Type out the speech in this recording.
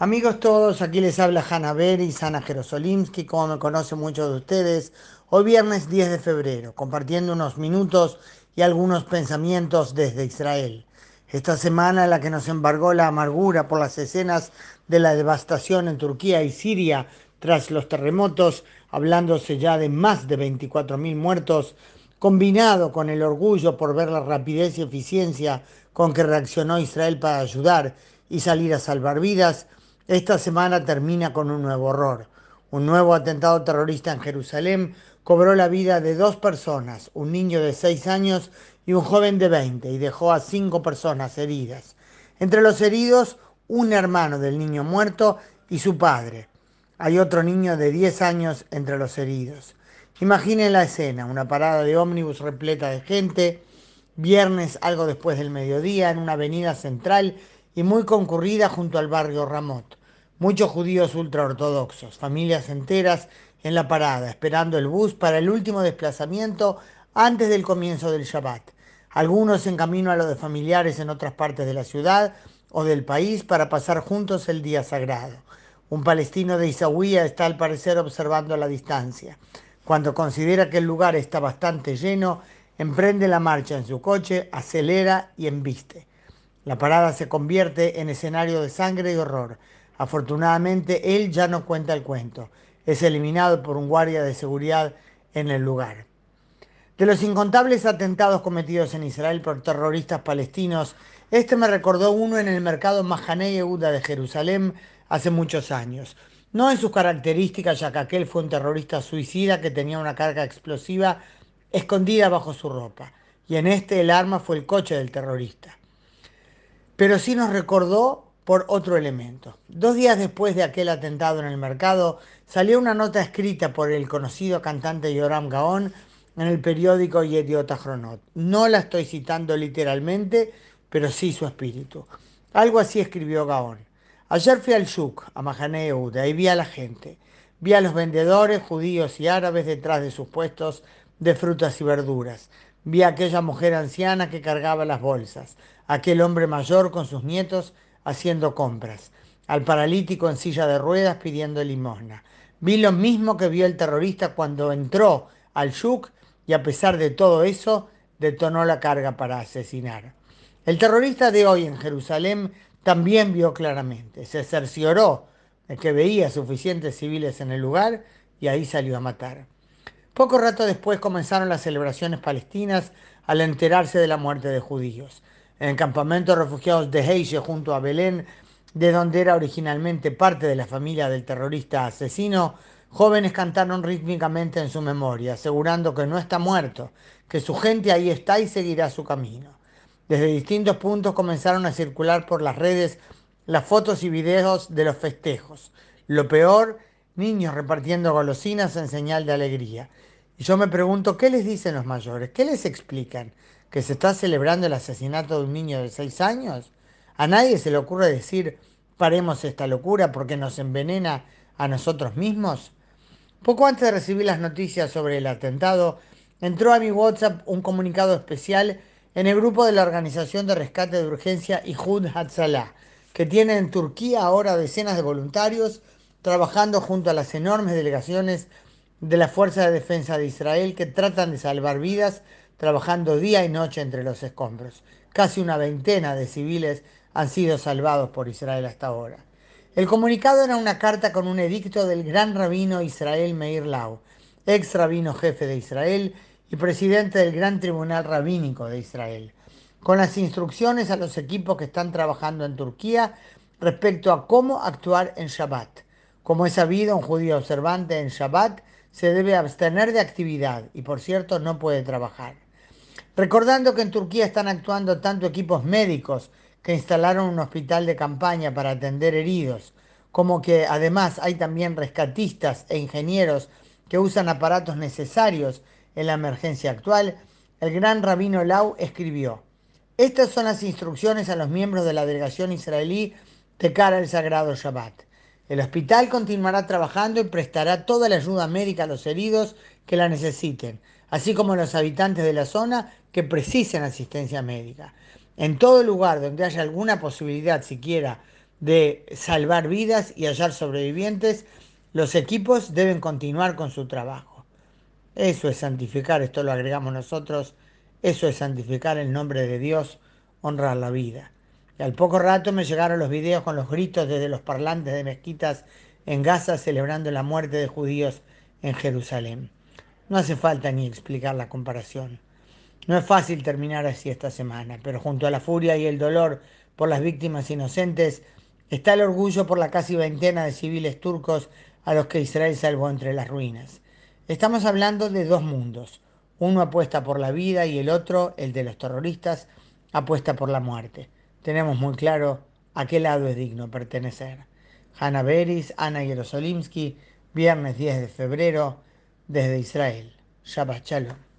Amigos todos, aquí les habla Hanna Beri, Sana Jerosolimsky, como me conocen muchos de ustedes, hoy viernes 10 de febrero, compartiendo unos minutos y algunos pensamientos desde Israel. Esta semana en la que nos embargó la amargura por las escenas de la devastación en Turquía y Siria tras los terremotos, hablándose ya de más de 24.000 muertos, combinado con el orgullo por ver la rapidez y eficiencia con que reaccionó Israel para ayudar y salir a salvar vidas, esta semana termina con un nuevo horror. Un nuevo atentado terrorista en Jerusalén cobró la vida de dos personas, un niño de 6 años y un joven de 20, y dejó a cinco personas heridas. Entre los heridos, un hermano del niño muerto y su padre. Hay otro niño de 10 años entre los heridos. Imaginen la escena, una parada de ómnibus repleta de gente, viernes algo después del mediodía, en una avenida central y muy concurrida junto al barrio Ramot. Muchos judíos ultraortodoxos, familias enteras en la parada, esperando el bus para el último desplazamiento antes del comienzo del Shabbat. Algunos en camino a lo de familiares en otras partes de la ciudad o del país para pasar juntos el día sagrado. Un palestino de Isaúía está al parecer observando a la distancia. Cuando considera que el lugar está bastante lleno, emprende la marcha en su coche, acelera y embiste. La parada se convierte en escenario de sangre y horror. Afortunadamente, él ya no cuenta el cuento. Es eliminado por un guardia de seguridad en el lugar. De los incontables atentados cometidos en Israel por terroristas palestinos, este me recordó uno en el mercado Mahané Yehuda de Jerusalén hace muchos años. No en sus características, ya que aquel fue un terrorista suicida que tenía una carga explosiva escondida bajo su ropa. Y en este el arma fue el coche del terrorista pero sí nos recordó por otro elemento. Dos días después de aquel atentado en el mercado, salió una nota escrita por el conocido cantante Yoram Gaon en el periódico Yediot Ahronot. No la estoy citando literalmente, pero sí su espíritu. Algo así escribió Gaon. Ayer fui al Shuk, a Mahane Yehuda, y vi a la gente. Vi a los vendedores judíos y árabes detrás de sus puestos de frutas y verduras. Vi a aquella mujer anciana que cargaba las bolsas aquel hombre mayor con sus nietos haciendo compras, al paralítico en silla de ruedas pidiendo limosna. Vi lo mismo que vio el terrorista cuando entró al Shuk y a pesar de todo eso detonó la carga para asesinar. El terrorista de hoy en Jerusalén también vio claramente, se cercioró de que veía suficientes civiles en el lugar y ahí salió a matar. Poco rato después comenzaron las celebraciones palestinas al enterarse de la muerte de judíos en el campamento de refugiados de Heiche junto a Belén, de donde era originalmente parte de la familia del terrorista asesino, jóvenes cantaron rítmicamente en su memoria, asegurando que no está muerto, que su gente ahí está y seguirá su camino. Desde distintos puntos comenzaron a circular por las redes las fotos y videos de los festejos. Lo peor, niños repartiendo golosinas en señal de alegría. Y yo me pregunto, ¿qué les dicen los mayores? ¿Qué les explican? Que se está celebrando el asesinato de un niño de seis años? ¿A nadie se le ocurre decir paremos esta locura porque nos envenena a nosotros mismos? Poco antes de recibir las noticias sobre el atentado, entró a mi WhatsApp un comunicado especial en el grupo de la Organización de Rescate de Urgencia Ihud Hatzalah, que tiene en Turquía ahora decenas de voluntarios trabajando junto a las enormes delegaciones de la Fuerza de Defensa de Israel que tratan de salvar vidas trabajando día y noche entre los escombros. Casi una veintena de civiles han sido salvados por Israel hasta ahora. El comunicado era una carta con un edicto del gran rabino Israel Meir Lau, ex rabino jefe de Israel y presidente del Gran Tribunal Rabínico de Israel, con las instrucciones a los equipos que están trabajando en Turquía respecto a cómo actuar en Shabbat. Como es sabido, un judío observante en Shabbat se debe abstener de actividad y por cierto no puede trabajar. Recordando que en Turquía están actuando tanto equipos médicos que instalaron un hospital de campaña para atender heridos, como que además hay también rescatistas e ingenieros que usan aparatos necesarios en la emergencia actual, el gran rabino Lau escribió, estas son las instrucciones a los miembros de la delegación israelí de cara al sagrado Shabbat. El hospital continuará trabajando y prestará toda la ayuda médica a los heridos que la necesiten, así como los habitantes de la zona que precisen asistencia médica. En todo lugar donde haya alguna posibilidad siquiera de salvar vidas y hallar sobrevivientes, los equipos deben continuar con su trabajo. Eso es santificar, esto lo agregamos nosotros, eso es santificar el nombre de Dios, honrar la vida. Y al poco rato me llegaron los videos con los gritos desde los parlantes de mezquitas en Gaza celebrando la muerte de judíos en Jerusalén. No hace falta ni explicar la comparación. No es fácil terminar así esta semana, pero junto a la furia y el dolor por las víctimas inocentes está el orgullo por la casi veintena de civiles turcos a los que Israel salvó entre las ruinas. Estamos hablando de dos mundos. Uno apuesta por la vida y el otro, el de los terroristas, apuesta por la muerte. Tenemos muy claro a qué lado es digno pertenecer. Hanna Beris, Ana Jerosolimsky, viernes 10 de febrero, desde Israel. Shabbat Shalom.